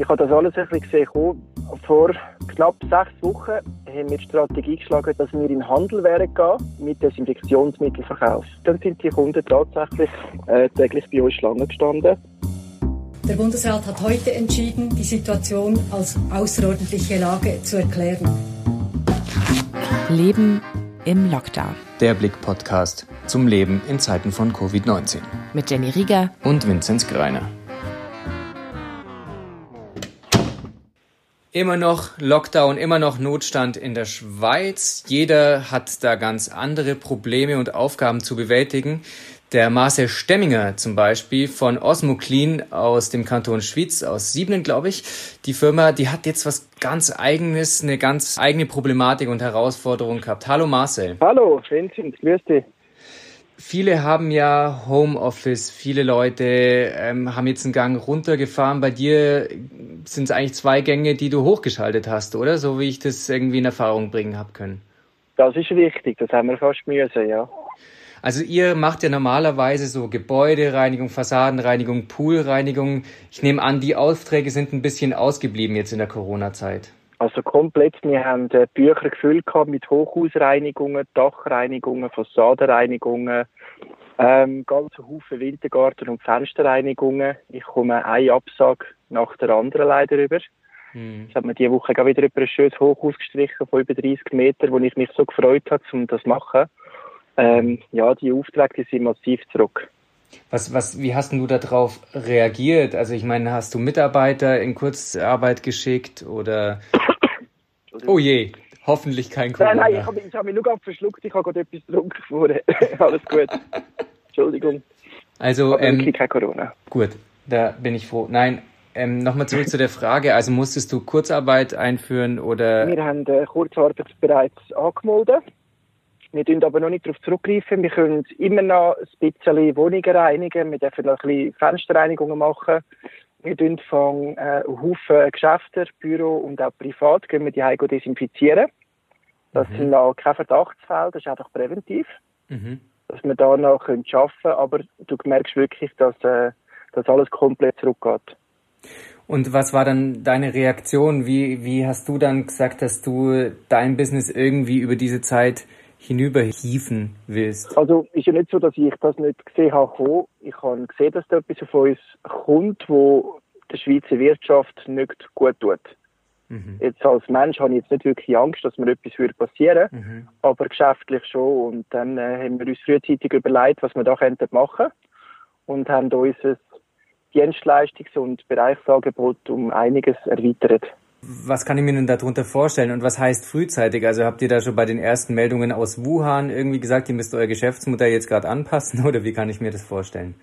Ich habe das alles ein bisschen gesehen. Vor knapp sechs Wochen haben wir die Strategie geschlagen, dass wir in den Handel werden gehen mit Desinfektionsmittelverkauf. Dann sind die Kunden tatsächlich äh, täglich bei uns Schlange gestanden. Der Bundesrat hat heute entschieden, die Situation als außerordentliche Lage zu erklären. Leben im Lockdown. Der Blick-Podcast zum Leben in Zeiten von Covid-19. Mit Jenny Rieger und Vinzenz Greiner. Immer noch Lockdown, immer noch Notstand in der Schweiz. Jeder hat da ganz andere Probleme und Aufgaben zu bewältigen. Der Marcel Stemminger zum Beispiel von Osmo Clean aus dem Kanton Schwyz, aus Siebnen, glaube ich. Die Firma, die hat jetzt was ganz eigenes, eine ganz eigene Problematik und Herausforderung gehabt. Hallo Marcel. Hallo, Vincent, grüß dich. Viele haben ja Homeoffice, viele Leute ähm, haben jetzt einen Gang runtergefahren. Bei dir sind es eigentlich zwei Gänge, die du hochgeschaltet hast, oder? So wie ich das irgendwie in Erfahrung bringen habe können. Das ist richtig, das haben wir fast müssen, ja. Also ihr macht ja normalerweise so Gebäudereinigung, Fassadenreinigung, Poolreinigung. Ich nehme an, die Aufträge sind ein bisschen ausgeblieben jetzt in der Corona-Zeit. Also komplett. Wir haben äh, Bücher gefüllt mit Hochhausreinigungen, Dachreinigungen, Fassadenreinigungen, ähm, ganze Haufen Wintergarten- und Fensterreinigungen. Ich komme einen Absag nach der anderen leider über. Mhm. Ich habe mir diese Woche wieder über ein schönes Hochhaus gestrichen von über 30 Metern, wo ich mich so gefreut habe, um das zu machen. Ähm, ja, die Aufträge die sind massiv zurück. Was, was, wie hast du darauf reagiert? Also ich meine, hast du Mitarbeiter in Kurzarbeit geschickt oder? Oh je, hoffentlich kein Corona. Nein, nein, ich habe hab mich nur gerade verschluckt. Ich habe gerade etwas getrunken vorher. Alles gut. Entschuldigung. Also ähm, kein Corona. Gut, da bin ich froh. Nein, ähm, Nochmal zurück zu der Frage. Also musstest du Kurzarbeit einführen oder? Wir haben äh, Kurzarbeit bereits angemeldet. Wir dürfen aber noch nicht darauf zurückgreifen. Wir können immer noch ein bisschen Wohnungen reinigen. Wir dürfen noch ein bisschen Fensterreinigungen machen. Wir tun von äh, Haufen Geschäfte, Büro und auch privat gehen wir die Heime desinfizieren. Das mhm. sind noch keine Verdachtsfälle, das ist einfach präventiv. Mhm. Dass wir da noch arbeiten können. Aber du merkst wirklich, dass, äh, dass alles komplett zurückgeht. Und was war dann deine Reaktion? Wie, wie hast du dann gesagt, dass du dein Business irgendwie über diese Zeit hinüberhieven willst? Also ist ja nicht so, dass ich das nicht gesehen habe. Ich habe gesehen, dass da etwas auf uns kommt, wo der Schweizer Wirtschaft nicht gut tut. Mhm. Jetzt als Mensch habe ich jetzt nicht wirklich Angst, dass mir etwas würde passieren mhm. aber geschäftlich schon. Und dann äh, haben wir uns frühzeitig überlegt, was wir da könnten machen und haben unser Dienstleistungs- und Bereichsangebot um einiges erweitert. Was kann ich mir denn darunter vorstellen und was heißt frühzeitig? Also habt ihr da schon bei den ersten Meldungen aus Wuhan irgendwie gesagt, ihr müsst euer Geschäftsmodell jetzt gerade anpassen oder wie kann ich mir das vorstellen?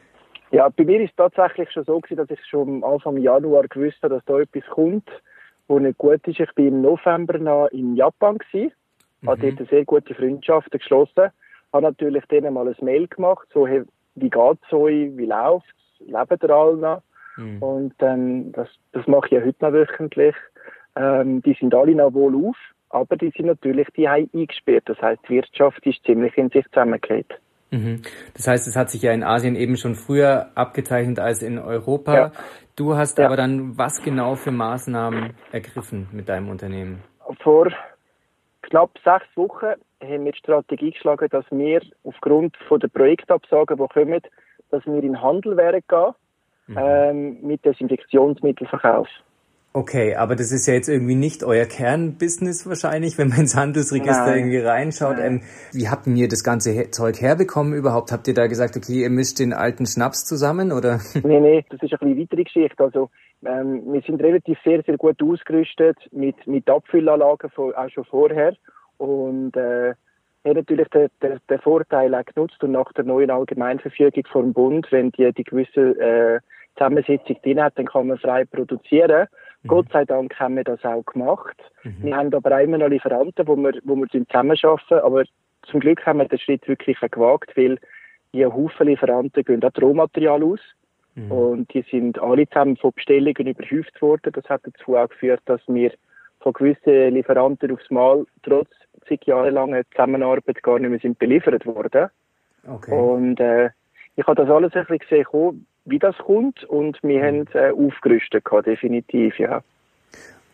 Ja, bei mir ist es tatsächlich schon so gewesen, dass ich schon Anfang Januar gewusst habe, dass da etwas kommt, wo nicht gut ist. Ich bin im November noch in Japan gewesen, mhm. habe dort eine sehr gute Freundschaften geschlossen, habe natürlich denen mal ein Mail gemacht, so hey, wie geht's euch, wie läuft's, leben ihr alle noch? Mhm. Und ähm, das, das mache ich ja heute noch wöchentlich. Ähm, die sind alle noch wohl auf, aber die sind natürlich die eingesperrt. Das heißt, die Wirtschaft ist ziemlich in sich zusammengekehrt. Mhm. Das heißt, es hat sich ja in Asien eben schon früher abgezeichnet als in Europa. Ja. Du hast ja. aber dann was genau für Maßnahmen ergriffen mit deinem Unternehmen? Vor knapp sechs Wochen haben wir die Strategie geschlagen, dass wir aufgrund von der Projektabsagen, die kommen, dass wir in den Handel werden gehen mhm. ähm, mit Desinfektionsmittelverkauf. Okay, aber das ist ja jetzt irgendwie nicht euer Kernbusiness wahrscheinlich, wenn man ins Handelsregister Nein. irgendwie reinschaut. Ähm, wie habt ihr das ganze Zeug herbekommen überhaupt? Habt ihr da gesagt, okay, ihr mischt den alten Schnaps zusammen oder? Nee, nee, das ist eine weitere Geschichte. Also ähm, wir sind relativ sehr, sehr gut ausgerüstet mit, mit Abfüllanlagen von, auch schon vorher und äh, haben natürlich den, den, den Vorteil auch genutzt und nach der neuen Allgemeinverfügung vom Bund, wenn die die gewisse äh, Zusammensetzung drin hat, dann kann man frei produzieren. Mhm. Gott sei Dank haben wir das auch gemacht. Mhm. Wir haben aber auch immer noch Lieferanten, wo wir, wo wir zusammenarbeiten, aber zum Glück haben wir den Schritt wirklich gewagt, weil die Haufen Lieferanten gehen auch Rohmaterial aus. Mhm. Und die sind alle zusammen von Bestellungen überhäuft worden. Das hat dazu auch geführt, dass wir von gewissen Lieferanten aufs Mal trotz zig Jahre langer Zusammenarbeit gar nicht mehr sind beliefert worden. Okay. Und äh, ich habe das alles ein bisschen gesehen, wie das kommt und wir haben äh, aufgerüstet, gehabt, definitiv, ja.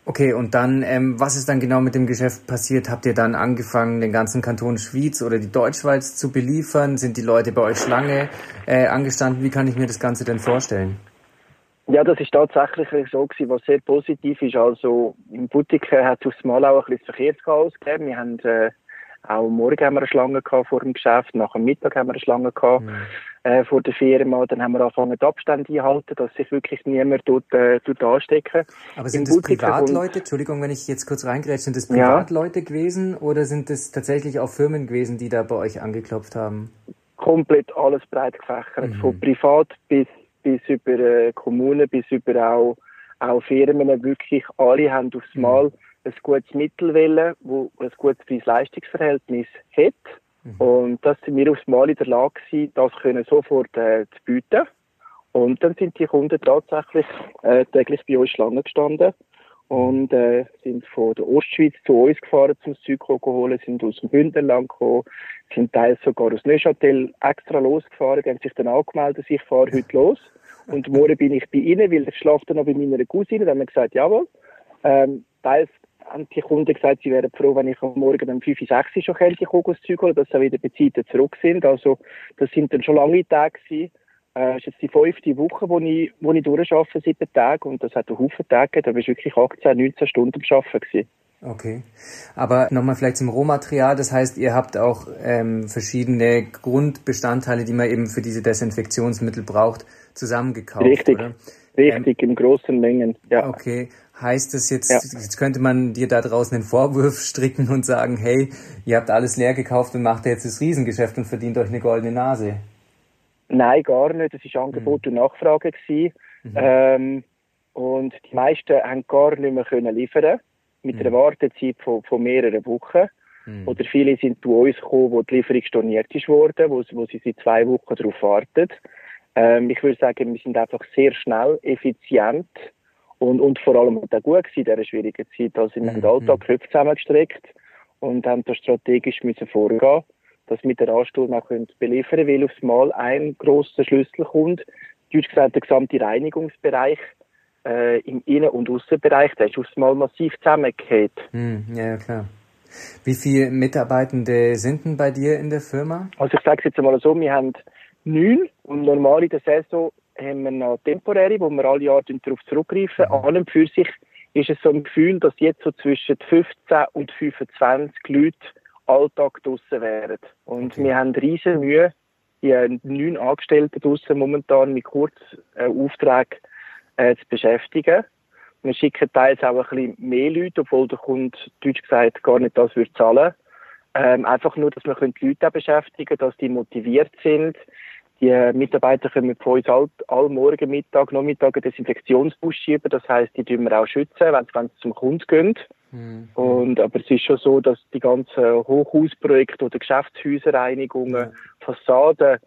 Okay, und dann, ähm, was ist dann genau mit dem Geschäft passiert? Habt ihr dann angefangen, den ganzen Kanton Schwyz oder die Deutschschweiz zu beliefern? Sind die Leute bei euch Schlange äh, angestanden? Wie kann ich mir das Ganze denn vorstellen? Ja, das ist tatsächlich so gewesen, was sehr positiv ist. Also im Boutique hat es aufs Mal auch ein bisschen Verkehrschaos gegeben. Wir haben äh, auch morgen haben wir eine Schlange gehabt vor dem Geschäft, nach dem Mittag haben wir eine Schlange gehabt mhm. äh, vor der Firma. Dann haben wir angefangen, die Abstände einhalten, dass sich wirklich niemand dort, äh, dort anstecken. Aber sind das Privatleute? Entschuldigung, wenn ich jetzt kurz reingrätsche, sind das Privatleute ja. gewesen oder sind das tatsächlich auch Firmen gewesen, die da bei euch angeklopft haben? Komplett alles breit gefächert, mhm. von privat bis bis über äh, Kommunen, bis über auch, auch Firmen. Wirklich alle haben aufs mhm. Ein gutes Mittel wählen, wo ein gutes Preis-Leistungsverhältnis hat. Mhm. Und das sind wir aufs Mal in der Lage gewesen, das können sofort äh, zu bieten. Und dann sind die Kunden tatsächlich äh, täglich bei uns Schlangen gestanden und äh, sind von der Ostschweiz zu uns gefahren zum Zeug holen, sind aus dem Bündnerland gekommen, sind teils sogar aus Neuchâtel extra losgefahren, die haben sich dann angemeldet, ich fahre heute los. Und morgen bin ich bei ihnen, weil ich schlafe dann noch bei meiner Cousine. Dann haben wir gesagt, jawohl. Ähm, teils haben die Kunden gesagt, sie wären froh, wenn ich am Morgen um 5, 6 schon Kälte Zeug holen, dass sie wieder bei Zeiten zurück sind. Also, das sind dann schon lange Tage gewesen. Äh, das ist jetzt die fünfte Woche, wo ich, wo ich durcharbeite, sieben Tage. Und das hat einen Haufen Tage Da war ich wirklich 18, 19 Stunden am Arbeiten gewesen. Okay. Aber nochmal vielleicht zum Rohmaterial. Das heißt, ihr habt auch ähm, verschiedene Grundbestandteile, die man eben für diese Desinfektionsmittel braucht, zusammengekauft, Richtig. oder? Richtig, ähm, in großen Mengen, ja. Okay. Heißt das jetzt, ja. jetzt könnte man dir da draußen einen Vorwurf stricken und sagen, hey, ihr habt alles leer gekauft und macht jetzt das Riesengeschäft und verdient euch eine goldene Nase? Nein, gar nicht. Das war Angebot mhm. und Nachfrage. Mhm. Ähm, und die meisten haben gar nicht mehr können liefern mit mhm. einer Wartezeit von, von mehreren Wochen. Mhm. Oder viele sind zu uns gekommen, wo die Lieferung storniert ist worden, wo, wo sie seit zwei Wochen darauf warten. Ähm, ich würde sagen, wir sind einfach sehr schnell, effizient und, und vor allem auch gut gewesen in dieser schwierigen Zeit. Also wir mhm. haben den Alltag Köpfe zusammengestreckt und haben da strategisch müssen vorgehen, dass wir den Ansturm auch können beliefern weil aufs Mal ein grosser Schlüssel kommt. Deutsch gesagt, der gesamte Reinigungsbereich äh, im Innen- und Außenbereich, der ist aufs Mal massiv zusammengehört. Mhm, ja, klar. Wie viele Mitarbeitende sind denn bei dir in der Firma? Also ich sage es jetzt einmal so, wir haben neun und normal in der Saison haben wir noch temporäre, wo wir alle Jahre darauf zurückgreifen. Mhm. An und für sich ist es so ein Gefühl, dass jetzt so zwischen 15 und 25 Leute Alltag draussen wären. Und okay. wir haben riesen Mühe, die neun Angestellten draussen momentan mit Kurzaufträgen äh, äh, zu beschäftigen. Wir schicken teils auch ein bisschen mehr Leute, obwohl der Kunde, deutsch gesagt, gar nicht das würde zahlen. Ähm, einfach nur, dass wir die Leute auch beschäftigen, dass die motiviert sind, die Mitarbeiter kommen von uns all, all morgen, Mittag, Nachmittag eine Desinfektionsbus schieben. Das heisst, die tun wir auch schützen, wenn sie zum Kunden gehen. Mhm. Und, aber es ist schon so, dass die ganzen Hochhausprojekte oder Geschäftshäuserreinigungen, mhm. Fassaden,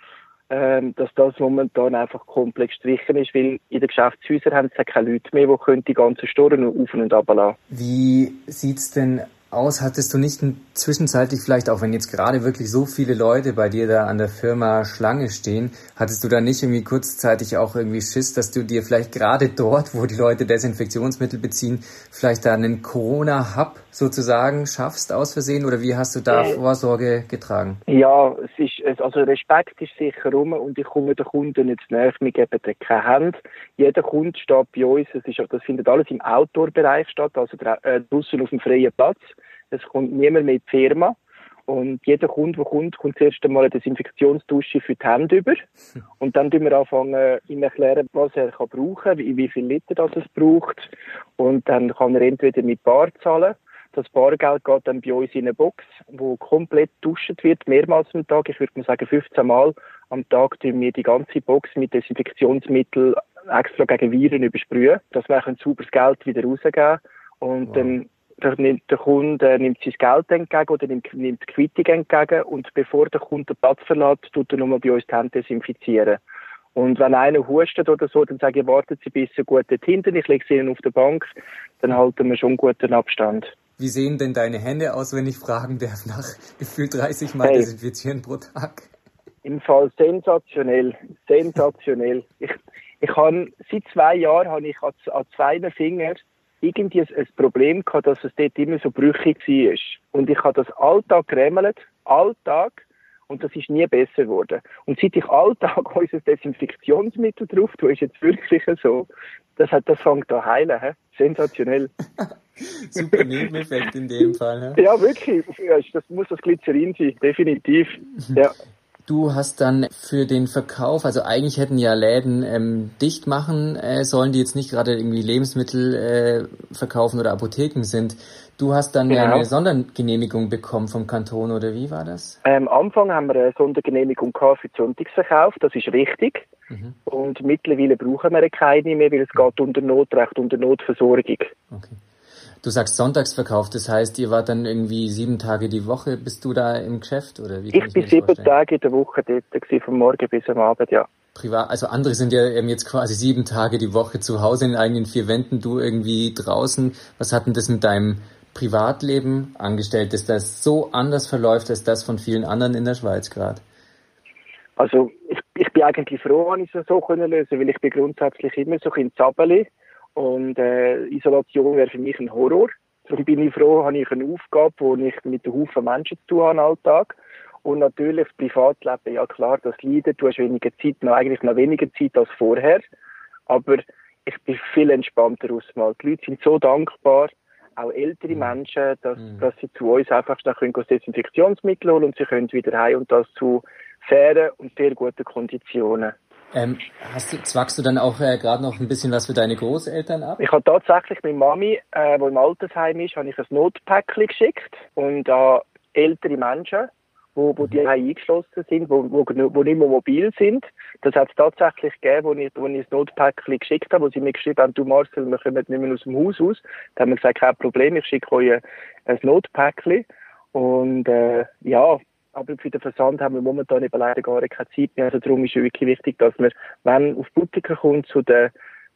ähm, dass das momentan einfach komplett gestrichen ist, weil in den Geschäftshäusern haben sie keine Leute mehr, die die ganzen Storen auf und ab lassen. Wie sieht's denn aus? Hattest du nicht zwischenzeitlich vielleicht, auch wenn jetzt gerade wirklich so viele Leute bei dir da an der Firma Schlange stehen, hattest du da nicht irgendwie kurzzeitig auch irgendwie Schiss, dass du dir vielleicht gerade dort, wo die Leute Desinfektionsmittel beziehen, vielleicht da einen Corona-Hub sozusagen schaffst aus Versehen oder wie hast du da äh, Vorsorge getragen? Ja, es ist, also Respekt ist sicher rum und ich komme den Kunden nicht näher, wir geben dir keine Hand. Jeder Kunde steht bei uns, es ist, das findet alles im Outdoor-Bereich statt, also äh, draußen auf dem freien Platz. Es kommt niemand mehr in die Firma. Und jeder Kunde, der kommt, kommt zuerst einmal eine Desinfektionsdusche für die Hände über. Und dann tun wir anfangen, ihm erklären, was er kann brauchen, wie, wie viel Liter das es braucht. Und dann kann er entweder mit Bar zahlen. Das Bargeld geht dann bei uns in eine Box, wo komplett duscht wird, mehrmals am Tag. Ich würde mal sagen, 15 Mal am Tag tun wir die ganze Box mit Desinfektionsmittel extra gegen Viren übersprühen, dass wir ein sauberes Geld wieder rausgeben. Und wow. dann der, der Kunde nimmt sein Geld entgegen oder nimmt, nimmt die Quittung entgegen und bevor der Kunde den Platz verlässt, tut er nochmal bei uns die Hände desinfizieren. Und wenn einer hustet oder so, dann sage ich, warten Sie bis gut dort hinten, ich lege Sie Ihnen auf der Bank, dann halten wir schon einen guten Abstand. Wie sehen denn deine Hände aus, wenn ich fragen darf, nach gefühlt 30 Mal hey. desinfizieren pro Tag? Im Fall sensationell, sensationell. Ich, ich habe, seit zwei Jahren habe ich an, an zwei Fingern irgendwie ein, ein Problem gehabt, dass es dort immer so brüchig war. Und ich habe das Alltag gerämmelt, Alltag, und das ist nie besser geworden. Und seit ich Alltag unser Desinfektionsmittel drauf tue, ist jetzt wirklich so, das, hat, das fängt an heilen. He? Sensationell. Super Nebeneffekt in dem Fall. He? Ja, wirklich. Das muss das Glycerin sein, definitiv. Ja. Du hast dann für den Verkauf, also eigentlich hätten ja Läden ähm, dicht machen äh, sollen, die jetzt nicht gerade irgendwie Lebensmittel äh, verkaufen oder Apotheken sind. Du hast dann genau. eine Sondergenehmigung bekommen vom Kanton, oder wie war das? Ähm, am Anfang haben wir eine Sondergenehmigung gehabt für den Sonntagsverkauf, das ist richtig. Mhm. Und mittlerweile brauchen wir keine mehr, weil es geht unter Notrecht, unter Notversorgung. Okay. Du sagst Sonntagsverkauf, das heißt, ihr wart dann irgendwie sieben Tage die Woche, bist du da im Geschäft oder wie? Ich bin sieben vorstellen? Tage in der Woche dort, von morgen bis am Abend, ja. Privat, also andere sind ja jetzt quasi sieben Tage die Woche zu Hause in eigenen vier Wänden, du irgendwie draußen. Was hat denn das mit deinem Privatleben angestellt, dass das so anders verläuft als das von vielen anderen in der Schweiz gerade? Also ich, ich bin eigentlich froh, wenn ich es so können lösen, weil ich bin grundsätzlich immer so ein Zappeli und äh, Isolation wäre für mich ein Horror. Darum bin ich froh, habe ich eine Aufgabe, wo ich mit einem Haufen Menschen zu tun habe Alltag. Und natürlich das Privatleben, ja klar, das leidet. Du hast weniger Zeit, noch, eigentlich noch weniger Zeit als vorher. Aber ich bin viel entspannter ausmal. Die Leute sind so dankbar, auch ältere mhm. Menschen, dass, mhm. dass sie zu uns einfach schnell können Desinfektionsmittel holen und sie können wieder heim und das zu fairen und sehr guten Konditionen. Ähm, hast du, zwackst du dann auch äh, gerade noch ein bisschen was für deine Großeltern ab? Ich habe tatsächlich meine Mami, äh, die im Altersheim ist, habe ich ein Notpäckchen geschickt und an äh, ältere Menschen, wo, wo die eingeschlossen sind, wo, wo, wo nicht mehr mobil sind. Das hat es tatsächlich gegeben, wo ich, wo ich das Notpäckchen geschickt habe, wo sie mir geschrieben haben, du Marcel, wir kommen nicht mehr aus dem Haus aus. Da haben wir gesagt, kein Problem, ich schicke euch ein Notpäckchen. Und äh, ja, aber für den Versand haben wir momentan eben leider gar keine Zeit mehr. Also darum ist es wirklich wichtig, dass wir, wenn auf Butiker kommt, zu den,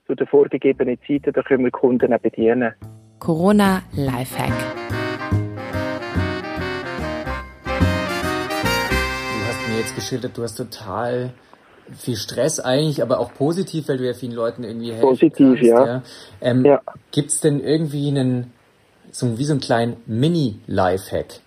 zu den vorgegebenen Zeiten, da können wir Kunden auch bedienen. Corona Lifehack. Du hast mir jetzt geschildert, du hast total viel Stress eigentlich, aber auch positiv, weil du ja vielen Leuten irgendwie helfen Positiv, kannst, ja. ja. Ähm, ja. Gibt es denn irgendwie einen, so wie so einen kleinen Mini-Lifehack?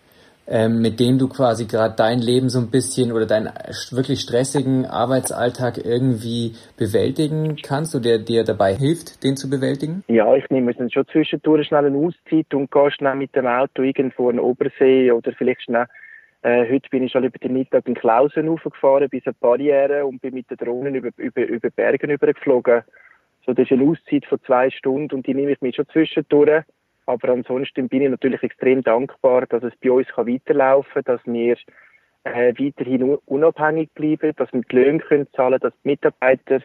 Ähm, mit dem du quasi gerade dein Leben so ein bisschen oder deinen wirklich stressigen Arbeitsalltag irgendwie bewältigen kannst oder der dir dabei hilft, den zu bewältigen? Ja, ich nehme dann schon zwischendurch schnell eine Auszeit und gehe schnell mit dem Auto irgendwo in den Obersee oder vielleicht schnell äh, heute bin ich schon über den Mittag in Klausen hochgefahren bis eine Barriere und bin mit den Drohnen über, über, über Bergen übergeflogen. So, das ist eine Auszeit von zwei Stunden und die nehme ich mir schon zwischendurch. Aber ansonsten bin ich natürlich extrem dankbar, dass es bei uns kann weiterlaufen kann, dass wir äh, weiterhin unabhängig bleiben, dass wir die Löhne können zahlen dass die Mitarbeiter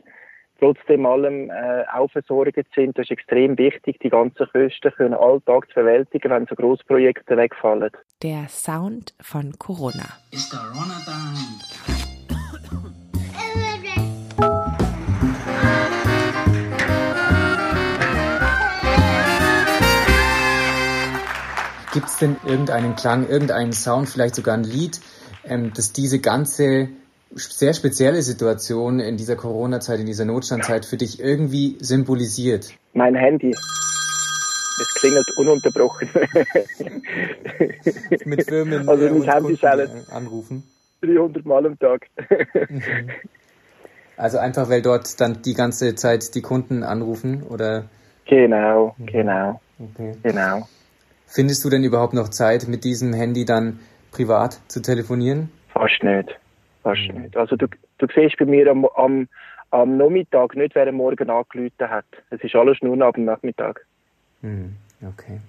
trotzdem allem äh, auch versorgt sind. Das ist extrem wichtig, die ganzen Kosten können Alltag zu bewältigen, wenn so Großprojekte wegfallen. Der Sound von Corona. It's Corona time. Gibt es denn irgendeinen Klang, irgendeinen Sound, vielleicht sogar ein Lied, ähm, das diese ganze sehr spezielle Situation in dieser Corona-Zeit, in dieser Notstandzeit für dich irgendwie symbolisiert? Mein Handy. Es klingelt ununterbrochen. Mit Firmen also äh, mein Handy anrufen? 300 Mal am Tag. Mhm. Also einfach, weil dort dann die ganze Zeit die Kunden anrufen, oder? Genau, mhm. genau. Okay. Genau. Findest du denn überhaupt noch Zeit, mit diesem Handy dann privat zu telefonieren? Fast nicht. Fast mhm. nicht. Also du, du siehst bei mir am, am, am Nachmittag nicht, wer am Morgen angerufen hat. Es ist alles nur ab dem Nachmittag. Mhm. Okay.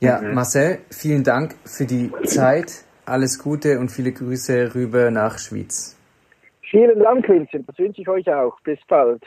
Ja, mhm. Marcel, vielen Dank für die Zeit. Alles Gute und viele Grüße rüber nach Schwyz. Vielen Dank, Vincent. Das wünsche ich euch auch. Bis bald.